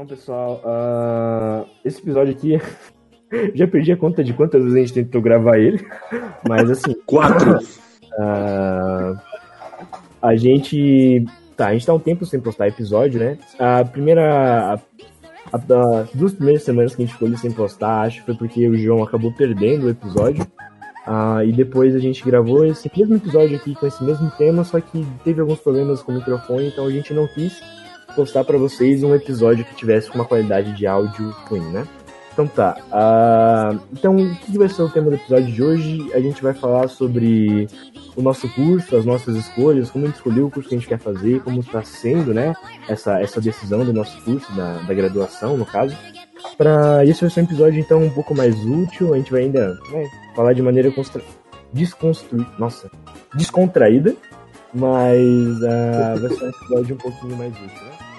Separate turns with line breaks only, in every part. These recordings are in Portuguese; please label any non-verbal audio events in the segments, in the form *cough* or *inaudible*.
Então, pessoal, uh, esse episódio aqui. *laughs* já perdi a conta de quantas vezes a gente tentou gravar ele. *laughs* Mas assim.
Quatro!
Uh, a gente. Tá, a gente tá um tempo sem postar episódio, né? A primeira. A, a, duas primeiras semanas que a gente ficou ali sem postar, acho que foi porque o João acabou perdendo o episódio. Uh, e depois a gente gravou esse mesmo episódio aqui com esse mesmo tema, só que teve alguns problemas com o microfone, então a gente não quis postar para vocês um episódio que tivesse uma qualidade de áudio ruim, né? Então tá. Uh, então, o que vai ser o tema do episódio de hoje? A gente vai falar sobre o nosso curso, as nossas escolhas, como a gente escolheu o curso que a gente quer fazer, como está sendo, né? Essa, essa decisão do nosso curso, da, da graduação, no caso. Para esse vai ser um episódio então um pouco mais útil. A gente vai ainda né, falar de maneira constra... desconstruída, nossa, descontraída, mas uh, vai ser um episódio um pouquinho mais útil, né?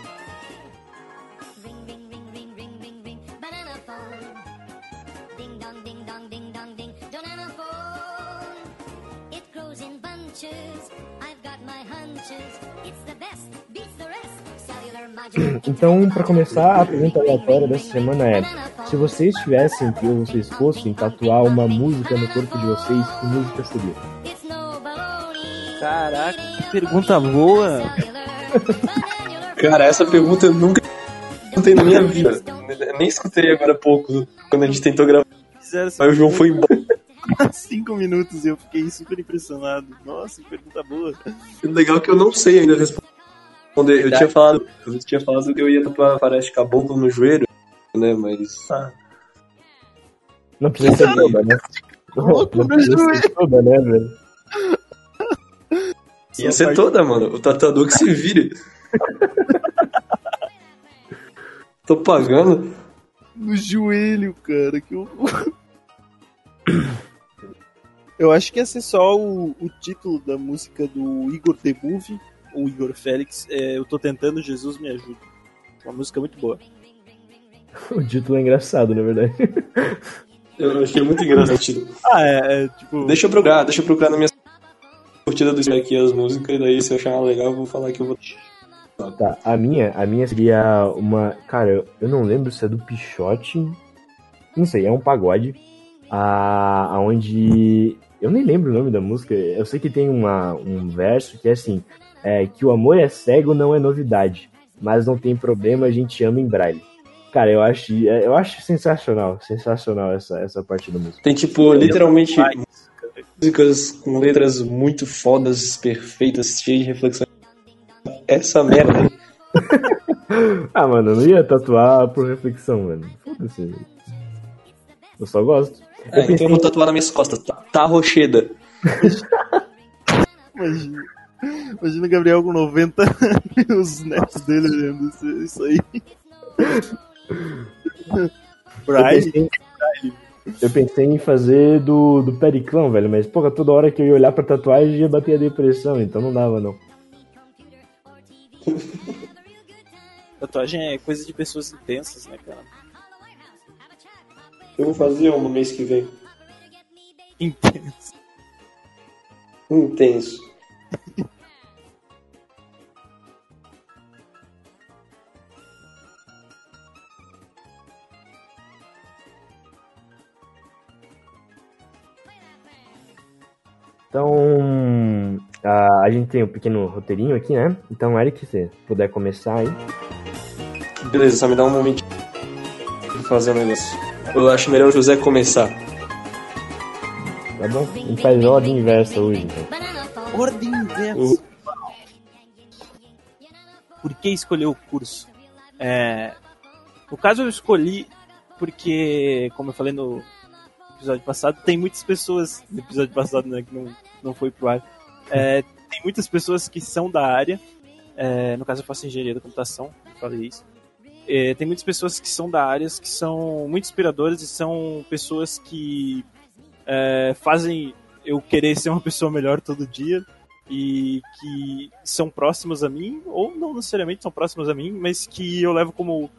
Então, para começar, a pergunta aleatória dessa semana é: se vocês tivessem, ou vocês fossem, tatuar uma música no corpo de vocês, que música seria?
Caraca, que pergunta boa!
Cara, essa pergunta eu nunca escutei na minha vida. Nem escutei agora há pouco, quando a gente tentou gravar. Aí o João foi embora. *laughs*
Cinco minutos e eu fiquei super impressionado. Nossa, que pergunta boa.
Legal que eu não sei ainda responder. Eu tinha falado, eu tinha falado que eu ia tatuar parece caboclo no joelho, né? Mas. Ah.
Não precisa ser toda, né? Não, precisa ser toda, né, velho?
Ia ser toda, mano. O tatuador que se vire. *laughs* Tô pagando.
No joelho, cara. Que horror. Eu acho que ia ser só o, o título da música do Igor The Movie o Igor Félix, é, Eu Tô Tentando, Jesus Me Ajuda. Uma música muito boa. *laughs*
o título é engraçado, na verdade.
Eu achei muito engraçado.
ah, é, é, tipo...
Deixa eu procurar, deixa eu procurar na minha curtida do aqui as músicas, e daí se eu achar legal eu vou falar que eu vou...
Tá, a minha, a minha seria uma... Cara, eu não lembro se é do Pichote... Não sei, é um pagode. A, aonde... Eu nem lembro o nome da música. Eu sei que tem uma, um verso que é assim é, que o amor é cego não é novidade, mas não tem problema, a gente ama em braille. Cara, eu acho, é, eu acho sensacional, sensacional essa, essa parte da música.
Tem, tipo, literalmente músicas com letras muito fodas, perfeitas, cheias de reflexão. Essa merda. *laughs*
ah, mano, eu não ia tatuar por reflexão, mano. Foda-se. Eu só gosto.
É, eu pensei... Então eu vou tatuar nas minhas costas. Tá, tá rocheda. *laughs*
Imagina. Imagina o Gabriel com 90 e os netos dele olhando isso, isso aí.
Brian. Eu pensei em fazer do, do Periclão, velho, mas porra, toda hora que eu ia olhar pra tatuagem ia bater a depressão, então não dava não. *laughs*
Tatuagem é coisa de pessoas intensas, né, cara?
Eu vou fazer um no mês que vem.
Intenso.
Intenso.
Então, a, a gente tem um pequeno roteirinho aqui, né? Então, Eric, se puder começar aí.
Beleza, só me dá um momento de fazer um negócio. Eu acho melhor o José começar.
Tá bom? A gente faz ordem inversa hoje, então.
Ordem inversa? Por que escolheu o curso? É... No caso, eu escolhi porque, como eu falei no, episódio passado, tem muitas pessoas, no episódio passado, né, que não, não foi pro ar, é, tem muitas pessoas que são da área, é, no caso eu faço engenharia da computação, falei isso, é, tem muitas pessoas que são da área, que são muito inspiradoras e são pessoas que é, fazem eu querer ser uma pessoa melhor todo dia e que são próximas a mim, ou não necessariamente são próximas a mim, mas que eu levo como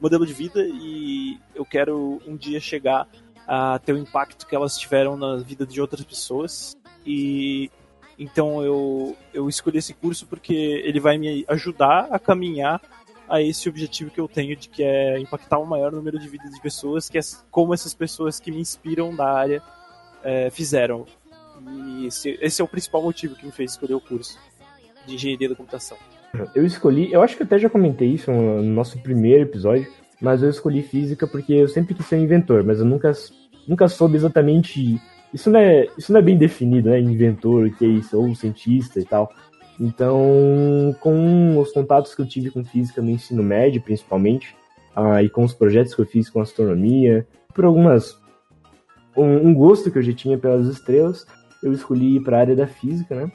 modelo de vida e eu quero um dia chegar a ter o impacto que elas tiveram na vida de outras pessoas. E então eu, eu escolhi esse curso porque ele vai me ajudar a caminhar a esse objetivo que eu tenho de que é impactar o maior número de vidas de pessoas, que é como essas pessoas que me inspiram na área é, fizeram. E esse, esse é o principal motivo que me fez escolher o curso de engenharia da computação.
Eu escolhi, eu acho que até já comentei isso no nosso primeiro episódio, mas eu escolhi física porque eu sempre quis ser um inventor, mas eu nunca, nunca soube exatamente. Isso não, é, isso não é bem definido, né? Inventor, o que é isso, ou cientista e tal. Então, com os contatos que eu tive com física no ensino médio, principalmente, ah, e com os projetos que eu fiz com astronomia, por algumas. Um, um gosto que eu já tinha pelas estrelas, eu escolhi ir para a área da física, né?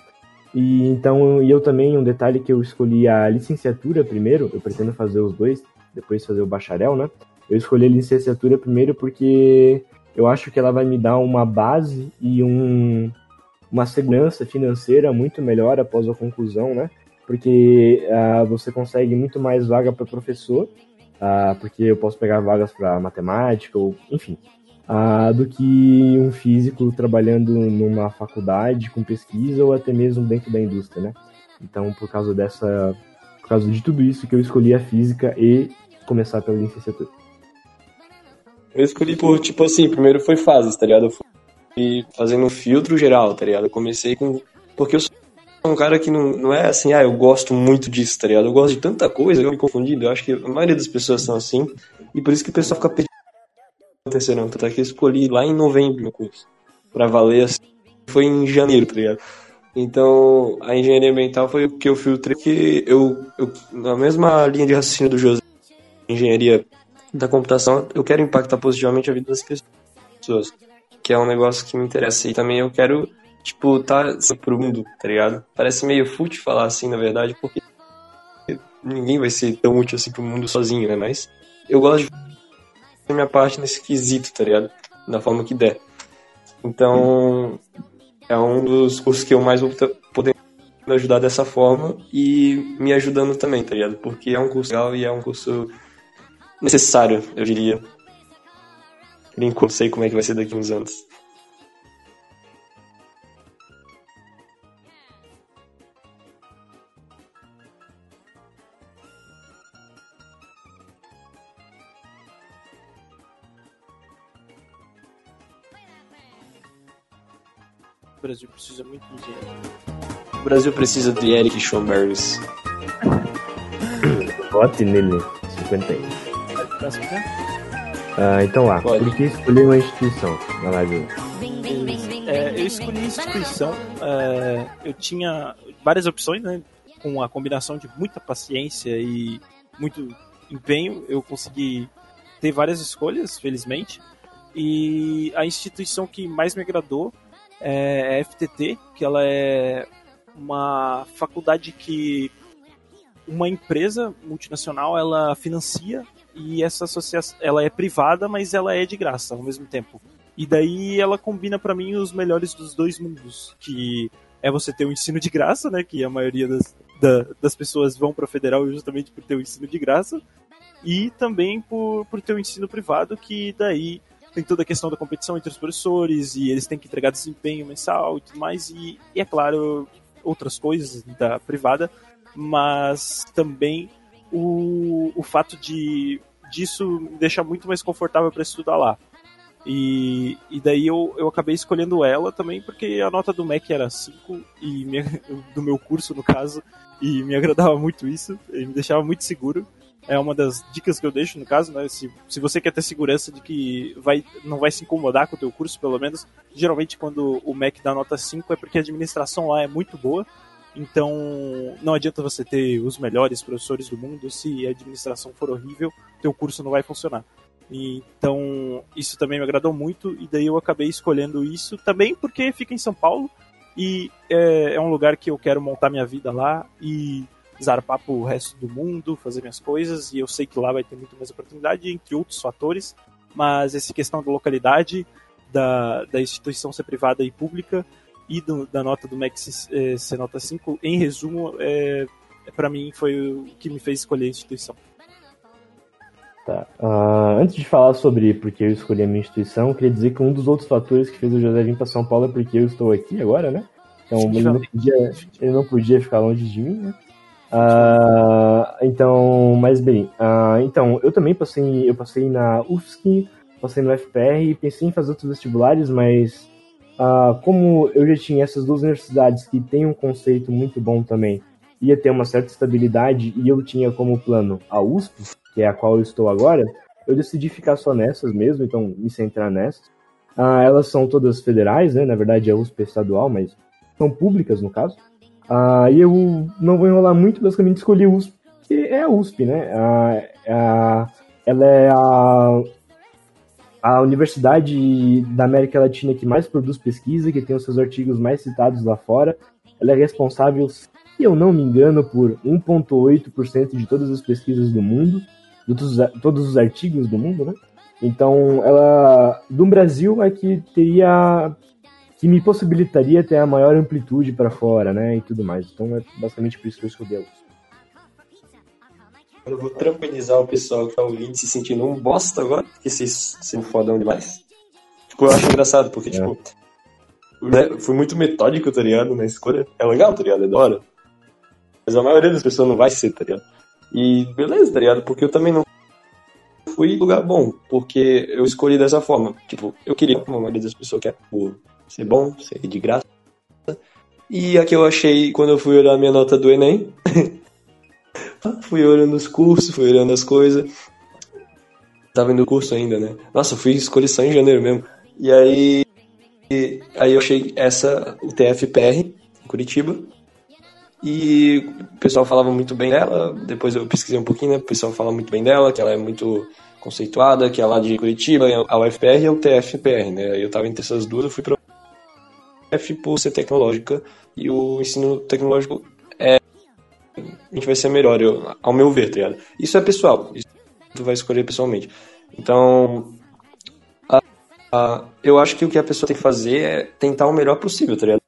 E então, e eu também, um detalhe que eu escolhi a licenciatura primeiro, eu pretendo fazer os dois, depois fazer o bacharel, né? Eu escolhi a licenciatura primeiro porque eu acho que ela vai me dar uma base e um, uma segurança financeira muito melhor após a conclusão, né? Porque uh, você consegue muito mais vaga para professor, uh, porque eu posso pegar vagas para matemática, ou enfim, uh, do que um físico trabalhando numa faculdade com pesquisa ou até mesmo dentro da indústria, né? Então, por causa dessa, por causa de tudo isso que eu escolhi a física e começar pela licenciatura.
Eu escolhi por, tipo assim, primeiro foi fases, tá ligado? Eu fui fazendo um filtro geral, tá ligado? Eu comecei com. Porque eu sou um cara que não, não é assim, ah, eu gosto muito disso, tá ligado? Eu gosto de tanta coisa, eu me confundindo. Eu acho que a maioria das pessoas são assim, e por isso que o pessoal fica pedindo. Tanto é que eu escolhi lá em novembro meu curso, pra valer assim. Foi em janeiro, tá ligado? Então, a engenharia ambiental foi o que eu filtrei, que eu, eu na mesma linha de raciocínio do José, engenharia da computação, eu quero impactar positivamente a vida das pessoas que é um negócio que me interessa. E também eu quero, tipo, tá assim, pro mundo, tá ligado? Parece meio fútil falar assim, na verdade, porque ninguém vai ser tão útil assim pro mundo sozinho, né? Mas eu gosto de fazer minha parte nesse quesito, tá ligado? Da forma que der. Então, é um dos cursos que eu mais vou poder ajudar dessa forma e me ajudando também, tá ligado? Porque é um curso legal e é um curso necessário, eu diria, Brinco, sei como é que vai ser daqui uns anos.
O Brasil precisa muito de dinheiro.
O Brasil precisa de Eric Schomburgers.
Vote nele, 51. Próximo, né? Ah, então lá, Pode. por que escolher uma instituição na live?
É, eu escolhi instituição, é, eu tinha várias opções, né? Com a combinação de muita paciência e muito empenho, eu consegui ter várias escolhas, felizmente. E a instituição que mais me agradou é a FTT, que ela é uma faculdade que uma empresa multinacional ela financia e essa associação ela é privada, mas ela é de graça ao mesmo tempo. E daí ela combina para mim os melhores dos dois mundos, que é você ter o um ensino de graça, né, que a maioria das, da, das pessoas vão para federal justamente por ter o um ensino de graça, e também por, por ter o um ensino privado, que daí tem toda a questão da competição entre os professores, e eles têm que entregar desempenho mensal e tudo mais, e, e é claro, outras coisas da privada, mas também o, o fato de disso me deixa muito mais confortável para estudar lá. E, e daí eu, eu acabei escolhendo ela também porque a nota do MEC era 5 e *laughs* do meu curso no caso e me agradava muito isso, e me deixava muito seguro. É uma das dicas que eu deixo no caso, né? Se, se você quer ter segurança de que vai, não vai se incomodar com o teu curso, pelo menos, geralmente quando o MEC dá nota 5 é porque a administração lá é muito boa então, não adianta você ter os melhores professores do mundo se a administração for horrível, teu curso não vai funcionar. Então, isso também me agradou muito e daí eu acabei escolhendo isso também porque fica em São Paulo e é, é um lugar que eu quero montar minha vida lá e zarpar pro resto do mundo, fazer minhas coisas e eu sei que lá vai ter muito mais oportunidade, entre outros fatores, mas essa questão da localidade, da, da instituição ser privada e pública, e do, da nota do Max é, ser nota 5, em resumo, é, para mim foi o que me fez escolher a instituição.
Tá. Uh, antes de falar sobre por que eu escolhi a minha instituição, queria dizer que um dos outros fatores que fez o José vir para São Paulo é porque eu estou aqui agora, né? Então ele não, podia, ele não podia ficar longe de mim, né? Uh, então, mas bem, uh, então, eu também passei, eu passei na UFSC, passei no FPR e pensei em fazer outros vestibulares, mas uh, como eu já tinha essas duas universidades que têm um conceito muito bom também, ia ter uma certa estabilidade e eu tinha como plano a USP, que é a qual eu estou agora, eu decidi ficar só nessas mesmo, então me centrar nessas. Ah, elas são todas federais, né? Na verdade, a USP é estadual, mas são públicas no caso. Ah, e eu não vou enrolar muito, basicamente escolhi USP, que é a USP, né? Ah, ela é a, a universidade da América Latina que mais produz pesquisa, que tem os seus artigos mais citados lá fora. Ela é responsável, se eu não me engano, por 1,8% de todas as pesquisas do mundo, de todos, os artigos do mundo, né? Então, ela do Brasil é que teria que me possibilitaria ter a maior amplitude para fora, né, e tudo mais. Então, é basicamente por isso que eu escolhi a USP.
Eu vou tranquilizar o pessoal que tá ouvindo se sentindo um bosta agora, porque vocês são fodão demais. Tipo, eu acho engraçado, porque, é. tipo, né, fui muito metódico, tá ligado, na escolha. É legal, tá ligado, é da hora. Mas a maioria das pessoas não vai ser, tá ligado? E beleza, tá ligado? Porque eu também não fui lugar bom, porque eu escolhi dessa forma. Tipo, eu queria, como a maioria das pessoas quer, ser bom, ser de graça. E a que eu achei quando eu fui olhar a minha nota do Enem. *laughs* fui olhando os cursos, fui olhando as coisas. Tava indo curso ainda, né? Nossa, fui escolher só em janeiro mesmo. E aí. E, aí eu achei essa, o TFPR, em Curitiba. E o pessoal falava muito bem dela. Depois eu pesquisei um pouquinho, né? O pessoal fala muito bem dela, que ela é muito conceituada, que é lá de Curitiba, a UFPR e o TFPR, né? Eu tava entre essas duas, eu fui pra UF por ser tecnológica e o ensino tecnológico é a gente vai ser melhor, eu, ao meu ver, tá ligado? Isso é pessoal, isso tu vai escolher pessoalmente. Então, a, a, eu acho que o que a pessoa tem que fazer é tentar o melhor possível, tá ligado?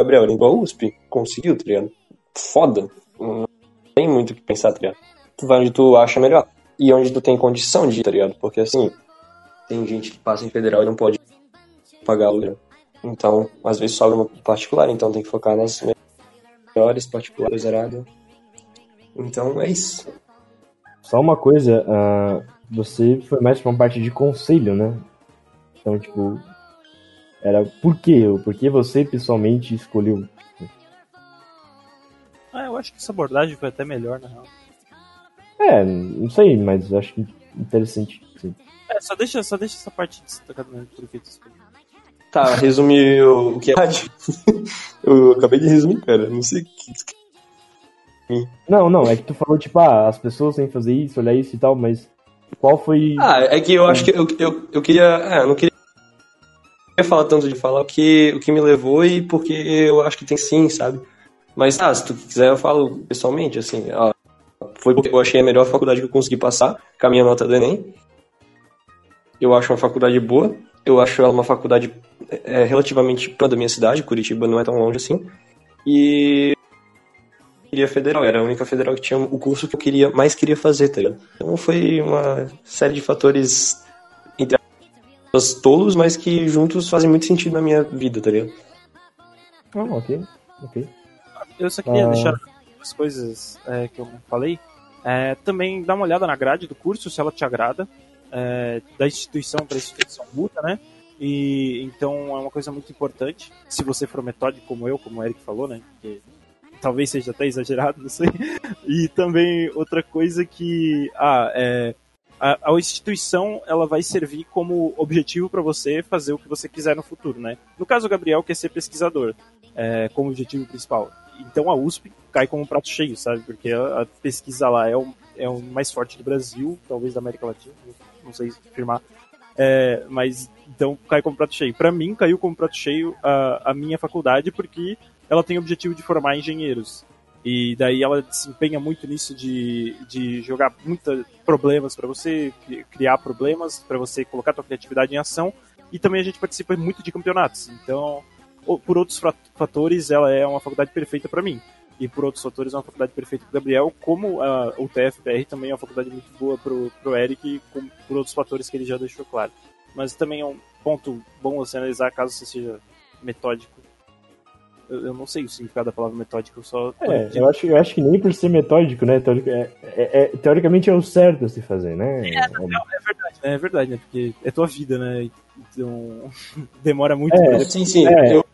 Gabriel, igual a USP, conseguiu, tá ligado? Foda. Não tem muito o que pensar, tá ligado? Tu vai onde tu acha melhor. E onde tu tem condição de ir, tá ligado? Porque assim, tem gente que passa em federal e não pode pagar o Então, às vezes sobra uma particular, então tem que focar nas melhores particulares zerado. Então é isso.
Só uma coisa, uh, você foi mais pra uma parte de conselho, né? Então, tipo, era por quê? Por que você pessoalmente escolheu?
Ah, eu acho que essa abordagem foi até melhor, na real.
É, não sei, mas acho que interessante. Sim.
É, só deixa, só deixa essa parte destacada no por que tu escolheu.
Tá, resumir o, o que é *laughs* Eu acabei de resumir, cara. Não sei o que.
Não, não, é que tu falou, tipo, ah, as pessoas têm que fazer isso, olhar isso e tal, mas qual foi.
Ah, é que eu acho que eu, eu, eu queria. É, eu não queria ia falar tanto de falar o que, o que me levou e porque eu acho que tem sim, sabe? Mas, ah, se tu quiser, eu falo pessoalmente, assim, ó, foi porque eu achei a melhor faculdade que eu consegui passar com a minha nota do Enem. Eu acho uma faculdade boa, eu acho ela uma faculdade é, relativamente próxima da minha cidade, Curitiba não é tão longe assim. E queria federal, era a única federal que tinha o curso que eu queria mais queria fazer, tá ligado? Então foi uma série de fatores tolos, mas que juntos fazem muito sentido na minha vida, tá ligado?
Ah, ok, ok.
Eu só queria ah. deixar as coisas é, que eu falei. É, também dá uma olhada na grade do curso, se ela te agrada. É, da instituição para instituição muda, né? E então é uma coisa muito importante. Se você for metódico como eu, como o Eric falou, né? Porque talvez seja até exagerado, não sei. E também outra coisa que ah, é, a, a, instituição ela vai servir como objetivo para você fazer o que você quiser no futuro, né? No caso, o Gabriel quer ser pesquisador é, como objetivo principal. Então a USP cai como um prato cheio, sabe? Porque a, a pesquisa lá é o, é o mais forte do Brasil, talvez da América Latina, não sei afirmar. É, mas então cai como prato cheio. Para mim, caiu como prato cheio a, a minha faculdade porque ela tem o objetivo de formar engenheiros. E daí ela se empenha muito nisso de, de jogar muitos problemas para você, criar problemas, para você colocar a sua criatividade em ação. E também a gente participa muito de campeonatos. Então, por outros fatores, ela é uma faculdade perfeita para mim. E por outros fatores, é uma faculdade perfeita para Gabriel, como a, o TFPR também é uma faculdade muito boa pro, pro Eric, com, por outros fatores que ele já deixou claro. Mas também é um ponto bom você analisar caso você seja metódico Eu, eu não sei o significado da palavra metódico, eu só.
É, eu acho, eu acho que nem por ser metódico, né? Teoric, é, é, é, teoricamente é o certo a se fazer, né?
É, não, é verdade, né? É verdade, né? Porque é tua vida, né? Então *laughs* demora muito
é,
pra
Sim, sim. É. Eu,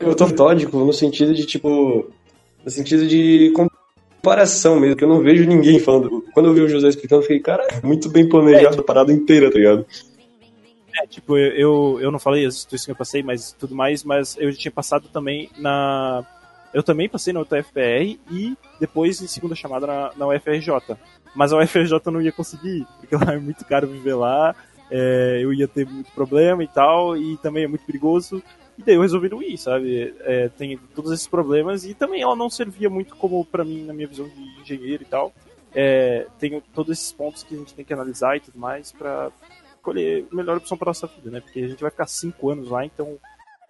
eu tô metódico no sentido de, tipo. No sentido de comparação mesmo, que eu não vejo ninguém falando. Quando eu vi o José explicando, eu fiquei, cara, muito bem planejado a parada inteira, tá ligado?
É, tipo, eu, eu não falei as situações que eu passei, mas tudo mais, mas eu já tinha passado também na. Eu também passei na UTFPR e depois em segunda chamada na, na UFRJ. Mas a UFRJ eu não ia conseguir, porque *laughs* lá é muito caro viver lá, é, eu ia ter muito problema e tal, e também é muito perigoso. E daí eu resolvi não ir, sabe? É, tem todos esses problemas e também ela não servia muito como para mim, na minha visão de engenheiro e tal. É, tem todos esses pontos que a gente tem que analisar e tudo mais para escolher a melhor opção para nossa vida, né? Porque a gente vai ficar cinco anos lá, então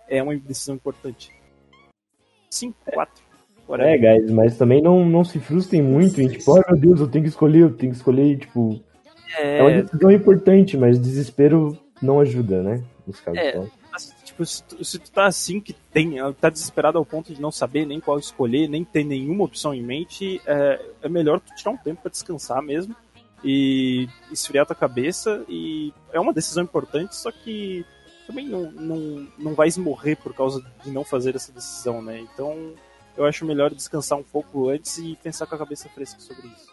é uma decisão importante. Cinco, quatro.
É, guys, mas também não, não se frustrem muito em tipo, oh meu Deus, eu tenho que escolher, eu tenho que escolher, tipo. É, é uma decisão importante, mas desespero não ajuda, né?
Nos casos. É, tipo, se tu, se tu tá assim que tem, tá desesperado ao ponto de não saber nem qual escolher, nem ter nenhuma opção em mente, é, é melhor tu tirar um tempo para descansar mesmo e esfriar tua cabeça e é uma decisão importante, só que também não, não, não vais morrer por causa de não fazer essa decisão, né? Então eu acho melhor descansar um pouco antes e pensar com a cabeça fresca sobre isso.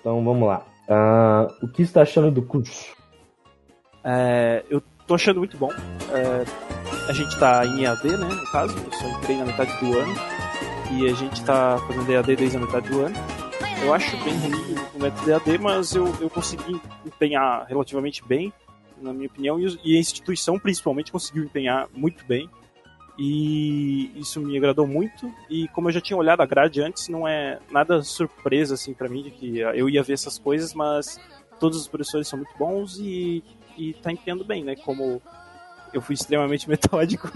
Então vamos lá. Uh, o que está achando do curso?
É, eu tô achando muito bom. É, a gente tá em EAD, né? No caso, eu só entrei na metade do ano. E a gente tá fazendo EAD desde a metade do ano. Eu acho bem ruim o método EAD, mas eu, eu consegui empenhar relativamente bem, na minha opinião, e a instituição principalmente conseguiu empenhar muito bem. E isso me agradou muito. E como eu já tinha olhado a grade antes, não é nada surpresa assim para mim de que eu ia ver essas coisas, mas todos os professores são muito bons e e tá entendendo bem, né? Como eu fui extremamente *laughs* metódico,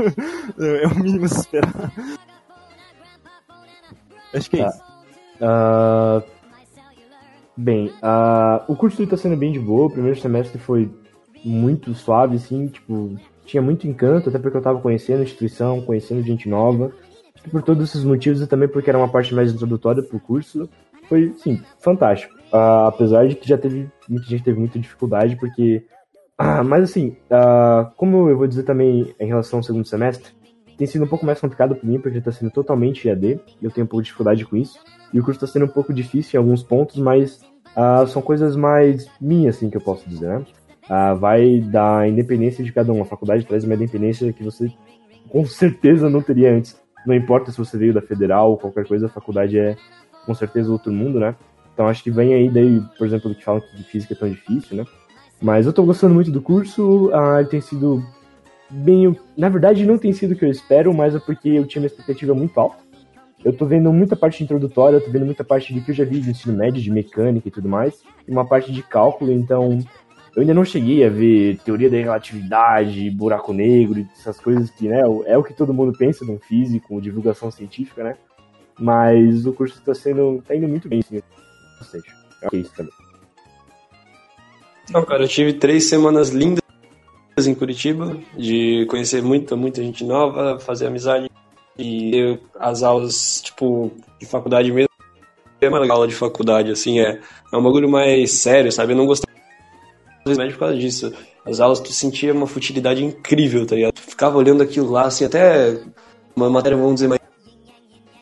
é o mínimo a se esperar. Acho que é tá. isso.
Uh, bem, uh, o curso está sendo bem de boa. O primeiro semestre foi muito suave, assim, tipo, tinha muito encanto, até porque eu estava conhecendo a instituição, conhecendo gente nova. Por todos esses motivos e também porque era uma parte mais introdutória pro curso, foi, sim, fantástico. Uh, apesar de que já teve, muita gente teve muita dificuldade, porque ah, mas assim, uh, como eu vou dizer também em relação ao segundo semestre, tem sido um pouco mais complicado para mim, porque está sendo totalmente EAD, e eu tenho um pouco de dificuldade com isso. E o curso está sendo um pouco difícil em alguns pontos, mas uh, são coisas mais minhas, assim, que eu posso dizer, né? Uh, vai da independência de cada um. A faculdade traz uma independência que você com *laughs* certeza não teria antes. Não importa se você veio da federal ou qualquer coisa, a faculdade é com certeza outro mundo, né? Então acho que vem aí daí, por exemplo, que falam que física é tão difícil, né? Mas eu tô gostando muito do curso, ah, ele tem sido bem. Na verdade, não tem sido o que eu espero, mas é porque eu tinha uma expectativa muito alta. Eu tô vendo muita parte introdutória, eu tô vendo muita parte do que eu já vi de ensino médio, de mecânica e tudo mais, e uma parte de cálculo, então eu ainda não cheguei a ver teoria da relatividade, buraco negro, essas coisas que, né, é o que todo mundo pensa de um físico, divulgação científica, né? Mas o curso está sendo, tá indo muito bem, sim. Seja, é isso também.
Não, cara, eu tive três semanas lindas em Curitiba, de conhecer muita, muita gente nova, fazer amizade e as aulas, tipo, de faculdade mesmo. É uma aula de faculdade, assim, é, é um bagulho mais sério, sabe? Eu não gostava por causa disso. As aulas tu sentia uma futilidade incrível, tá ligado? Tu ficava olhando aquilo lá, assim, até uma matéria, vamos dizer, mais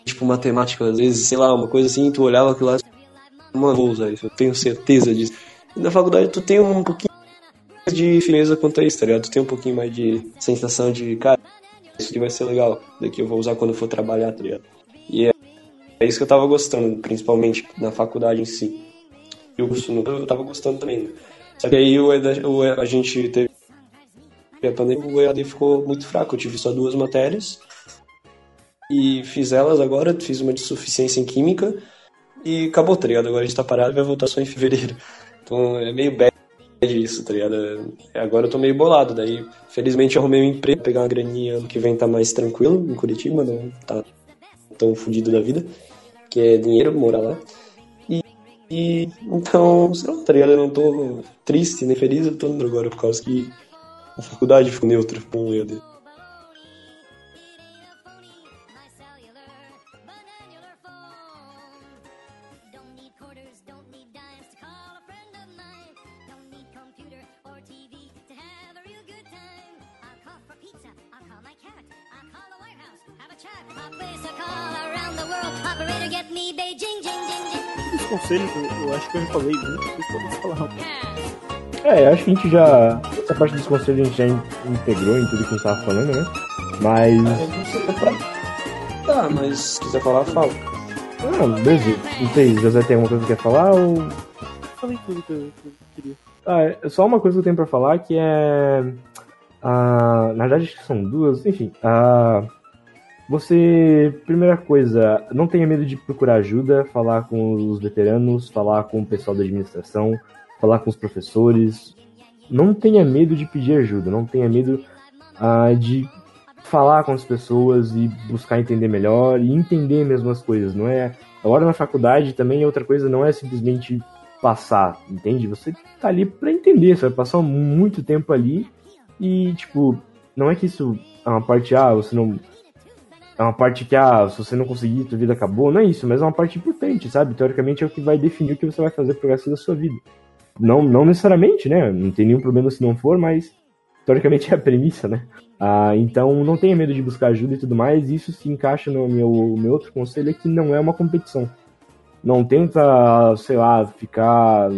tipo matemática, às vezes, sei lá, uma coisa assim, tu olhava aquilo lá, mano, vou eu tenho certeza disso. Na faculdade tu tem um pouquinho de firmeza quanto a isso, tá ligado? Tu tem um pouquinho mais de sensação de, cara, isso aqui vai ser legal, daqui eu vou usar quando for trabalhar, tá ligado? E é, é isso que eu tava gostando, principalmente na faculdade em si. E o curso eu tava gostando também, né? Só que aí o, o, a gente teve a pandemia, o EAD ficou muito fraco, eu tive só duas matérias e fiz elas agora, fiz uma de suficiência em química e acabou, tá ligado? Agora a gente tá parado e vai voltar só em fevereiro. Então é meio bad isso, tá ligado? É, agora eu tô meio bolado, daí felizmente eu arrumei um emprego, pegar uma graninha ano que vem tá mais tranquilo em Curitiba, não tá tão fudido da vida. que é dinheiro morar lá. E, e então, sei lá, tá ligado? Eu não tô triste nem feliz, eu tô agora por causa que a faculdade ficou neutra com o EAD.
Os conselhos, eu, eu acho que eu já falei muito, vocês podem falar.
É, eu acho que a gente já. Essa parte dos conselhos a gente já in- integrou em tudo que a gente tava falando, né? Mas.
Tá, mas se quiser falar, fala.
Ah, beleza. Não sei, José tem alguma coisa que quer falar ou.
Falei tudo que eu, que eu queria.
Ah, é só uma coisa que eu tenho pra falar que é. Ah, na verdade, acho que são duas. Enfim, ah, você. Primeira coisa, não tenha medo de procurar ajuda, falar com os veteranos, falar com o pessoal da administração, falar com os professores. Não tenha medo de pedir ajuda, não tenha medo ah, de falar com as pessoas e buscar entender melhor e entender mesmo as coisas. Não é. Agora na faculdade também outra coisa não é simplesmente passar, entende? Você tá ali pra entender, você vai passar muito tempo ali e, tipo, não é que isso é uma parte, ah, você não. É uma parte que, ah, se você não conseguir, tua vida acabou, não é isso, mas é uma parte importante, sabe? Teoricamente é o que vai definir o que você vai fazer pro resto da sua vida. Não, não necessariamente, né? Não tem nenhum problema se não for, mas teoricamente é a premissa, né? Ah, então não tenha medo de buscar ajuda e tudo mais. Isso se encaixa no meu, meu outro conselho, é que não é uma competição. Não tenta, sei lá, ficar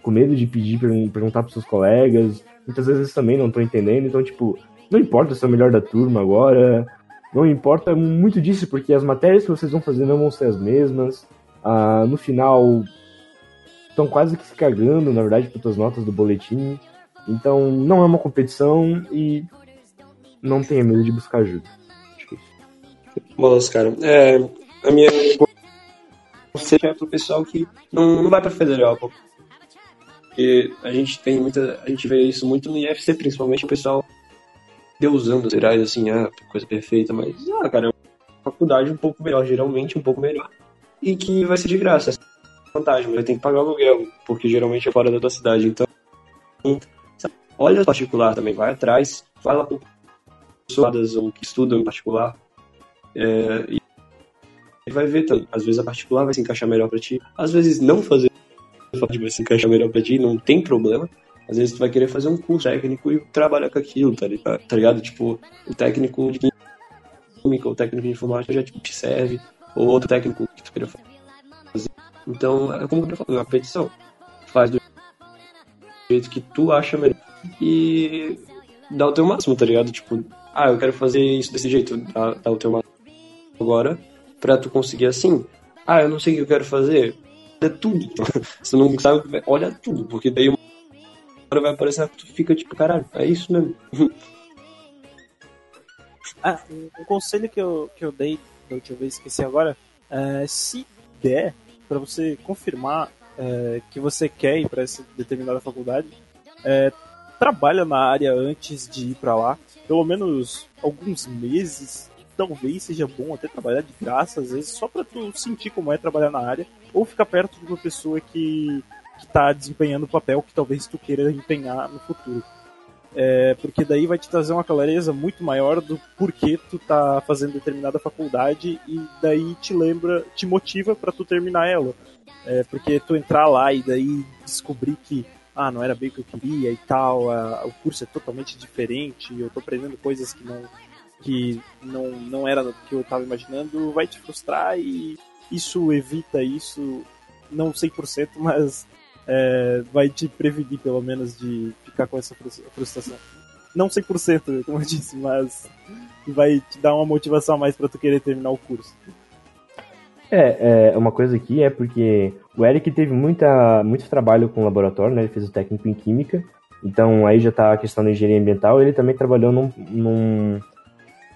com medo de pedir, pergun- perguntar pros seus colegas. Muitas vezes também não tô entendendo. Então, tipo, não importa se é o melhor da turma agora. Não importa muito disso, porque as matérias que vocês vão fazer não vão ser as mesmas. Ah, no final, estão quase que se cagando, na verdade, tuas notas do boletim. Então, não é uma competição e não tenha medo de buscar ajuda. Acho que é
cara. É, a minha conselho é pro pessoal que não, não vai pra federal. Porque a gente tem muita. A gente vê isso muito no IFC, principalmente o pessoal deusando as federais, assim, ah, coisa perfeita, mas, ah, cara, é uma faculdade um pouco melhor, geralmente um pouco melhor. E que vai ser de graça. É vantagem, mas ter que pagar o aluguel, porque geralmente é fora da tua cidade. Então, olha o particular também, vai atrás, fala com pessoas ou que estudam em particular. É, e vai ver também. Às vezes a particular vai se encaixar melhor pra ti. Às vezes não fazer vai se encaixar melhor pra ti, não tem problema. Às vezes tu vai querer fazer um curso técnico e trabalhar com aquilo, tá ligado? Tá ligado? Tipo, o técnico de química, o técnico de informática já tipo, te serve, ou outro técnico que tu queria fazer. Então, é como eu falei, uma petição. Faz do jeito que tu acha melhor. E dá o teu máximo, tá ligado? Tipo, ah, eu quero fazer isso desse jeito, dá, dá o teu máximo agora pra tu conseguir assim. Ah, eu não sei o que eu quero fazer. Olha tudo. *laughs* Se não sabe, olha tudo, porque daí uma hora vai aparecer tu fica tipo, caralho, é isso mesmo. *laughs*
Ah, um, um conselho que eu, que eu dei da última vez, esqueci agora, é, se der para você confirmar é, que você quer ir para essa determinada faculdade, é, trabalha na área antes de ir para lá, pelo menos alguns meses, talvez seja bom até trabalhar de graça, às vezes, só para tu sentir como é trabalhar na área, ou ficar perto de uma pessoa que está desempenhando o papel que talvez tu queira empenhar no futuro. É, porque daí vai te trazer uma clareza muito maior do porquê tu tá fazendo determinada faculdade e daí te lembra, te motiva para tu terminar ela. É, porque tu entrar lá e daí descobrir que ah, não era bem o que eu queria e tal, a, o curso é totalmente diferente, eu tô aprendendo coisas que não que não, não era o que eu tava imaginando, vai te frustrar e isso evita isso, não 100%, mas é, vai te prevenir pelo menos de ficar com essa frustração. Não 100%, como eu disse, mas vai te dar uma motivação a mais para tu querer terminar o curso.
É, é, uma coisa aqui é porque o Eric teve muita, muito trabalho com o laboratório, né? Ele fez o técnico em química, então aí já tá a questão da engenharia ambiental. Ele também trabalhou num, num,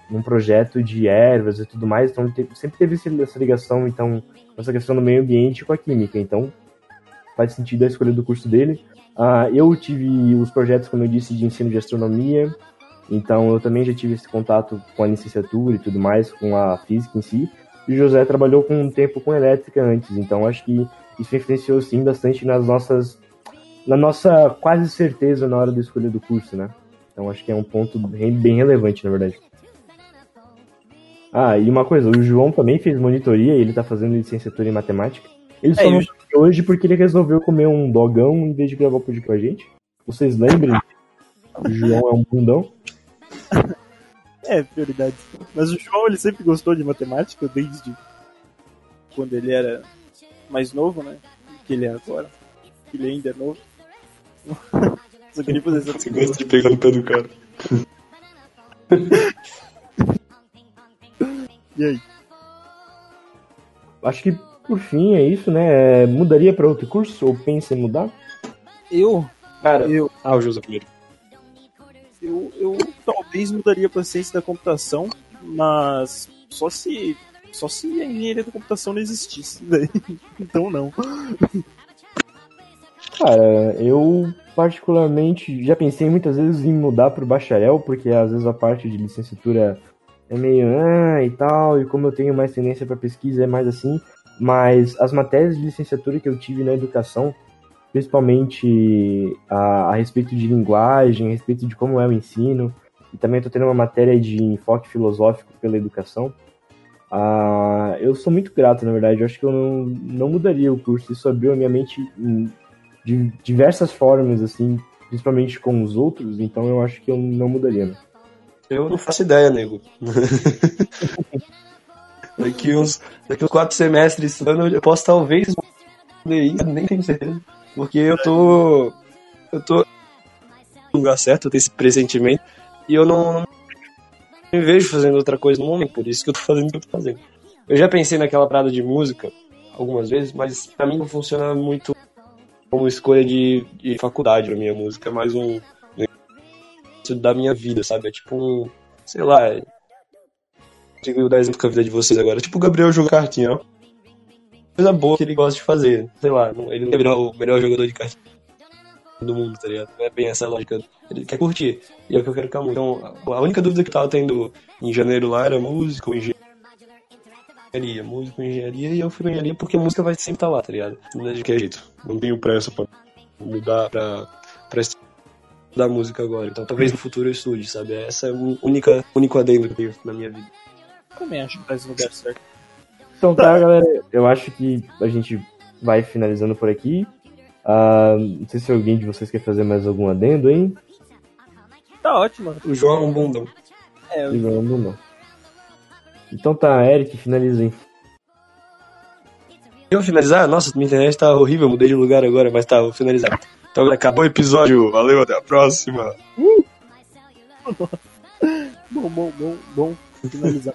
num projeto de ervas e tudo mais, então sempre teve essa ligação, então, essa questão do meio ambiente com a química. Então, faz sentido a escolha do curso dele. Uh, eu tive os projetos, como eu disse, de ensino de astronomia, então eu também já tive esse contato com a licenciatura e tudo mais, com a física em si. e o José trabalhou com um tempo com elétrica antes, então acho que isso influenciou sim bastante nas nossas na nossa quase certeza na hora da escolha do curso, né? Então acho que é um ponto bem, bem relevante, na verdade. Ah, e uma coisa, o João também fez monitoria ele tá fazendo licenciatura em matemática. Ele só
É,
não hoje porque ele resolveu comer um dogão em vez de gravar o podcast com a gente. Vocês lembrem? O João é um bundão. *laughs*
É, prioridade. Mas o João, ele sempre gostou de matemática, desde quando ele era mais novo, né? Que ele é agora. Que ele ainda é novo. *laughs* Só queria fazer essa
Você gosta de pegar no pé do cara. *laughs*
E aí?
Acho que por fim é isso, né? É, Mudaria para outro curso ou pensa em mudar?
Eu,
Cara,
eu,
ah, o José primeiro.
eu, eu talvez mudaria pra ciência da computação, mas só se só se a engenharia da computação não existisse. Daí. *laughs* Então não.
Cara, eu particularmente já pensei muitas vezes em mudar pro bacharel, porque às vezes a parte de licenciatura é meio ah, e tal, e como eu tenho mais tendência para pesquisa é mais assim, mas as matérias de licenciatura que eu tive na educação, principalmente a, a respeito de linguagem, a respeito de como é o ensino, e também estou tendo uma matéria de enfoque filosófico pela educação, ah, eu sou muito grato, na verdade. Eu acho que eu não, não mudaria o curso. Isso abriu a minha mente de diversas formas, assim, principalmente com os outros. Então eu acho que eu não mudaria. Né?
Eu não faço ideia, nego. *laughs* daqui, uns, daqui uns quatro semestres eu posso talvez isso, nem tenho certeza. Porque eu tô. Eu tô no lugar certo, eu tenho esse pressentimento. E eu não, não me vejo fazendo outra coisa no momento, por isso que eu tô fazendo o que eu tô fazendo. Eu já pensei naquela parada de música algumas vezes, mas pra mim não funciona muito como escolha de, de faculdade na minha música, é mais um negócio da minha vida, sabe? É tipo um, sei lá. Consigo dar exemplo com a vida de vocês agora. Tipo o Gabriel jogar cartinha, ó. Coisa boa que ele gosta de fazer, sei lá, ele não é o melhor jogador de cartinha do mundo, tá ligado? Não é bem essa lógica. Ele quer curtir. E é o que eu quero música. Então, a única dúvida que eu tava tendo em janeiro lá era música ou engenharia. Música ou engenharia. E eu fui engenharia porque a música vai sempre estar lá, tá ligado? Não é de que jeito. Não tenho pressa pra mudar pra, pra estudar música agora. Então talvez no futuro eu estude, sabe? Essa é o única, único adendo que eu tenho na minha vida.
Também acho que faz no lugar certo.
Então tá, galera. Eu acho que a gente vai finalizando por aqui. Ah, não sei se alguém de vocês quer fazer mais algum adendo, hein?
Tá ótimo.
O João é um bundão.
É, eu-
Não, não, não. Então tá, Eric, finaliza aí.
Eu vou finalizar? Nossa, minha internet tá horrível, mudei de lugar agora, mas tá, vou finalizar. Então acabou o episódio, valeu, até a próxima.
bom, bom, bom, bom finalizar.